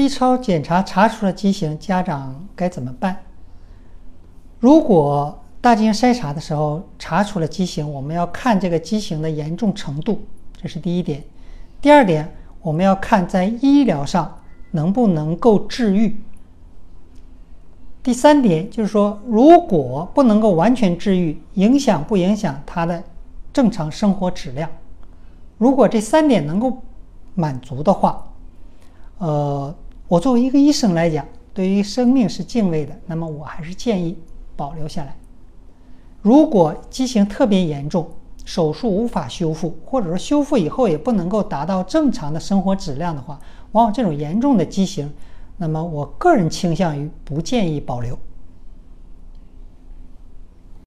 B 超检查查出了畸形，家长该怎么办？如果大进行筛查的时候查出了畸形，我们要看这个畸形的严重程度，这是第一点。第二点，我们要看在医疗上能不能够治愈。第三点就是说，如果不能够完全治愈，影响不影响他的正常生活质量？如果这三点能够满足的话，呃，我作为一个医生来讲，对于生命是敬畏的，那么我还是建议保留下来。如果畸形特别严重，手术无法修复，或者说修复以后也不能够达到正常的生活质量的话，往往这种严重的畸形，那么我个人倾向于不建议保留。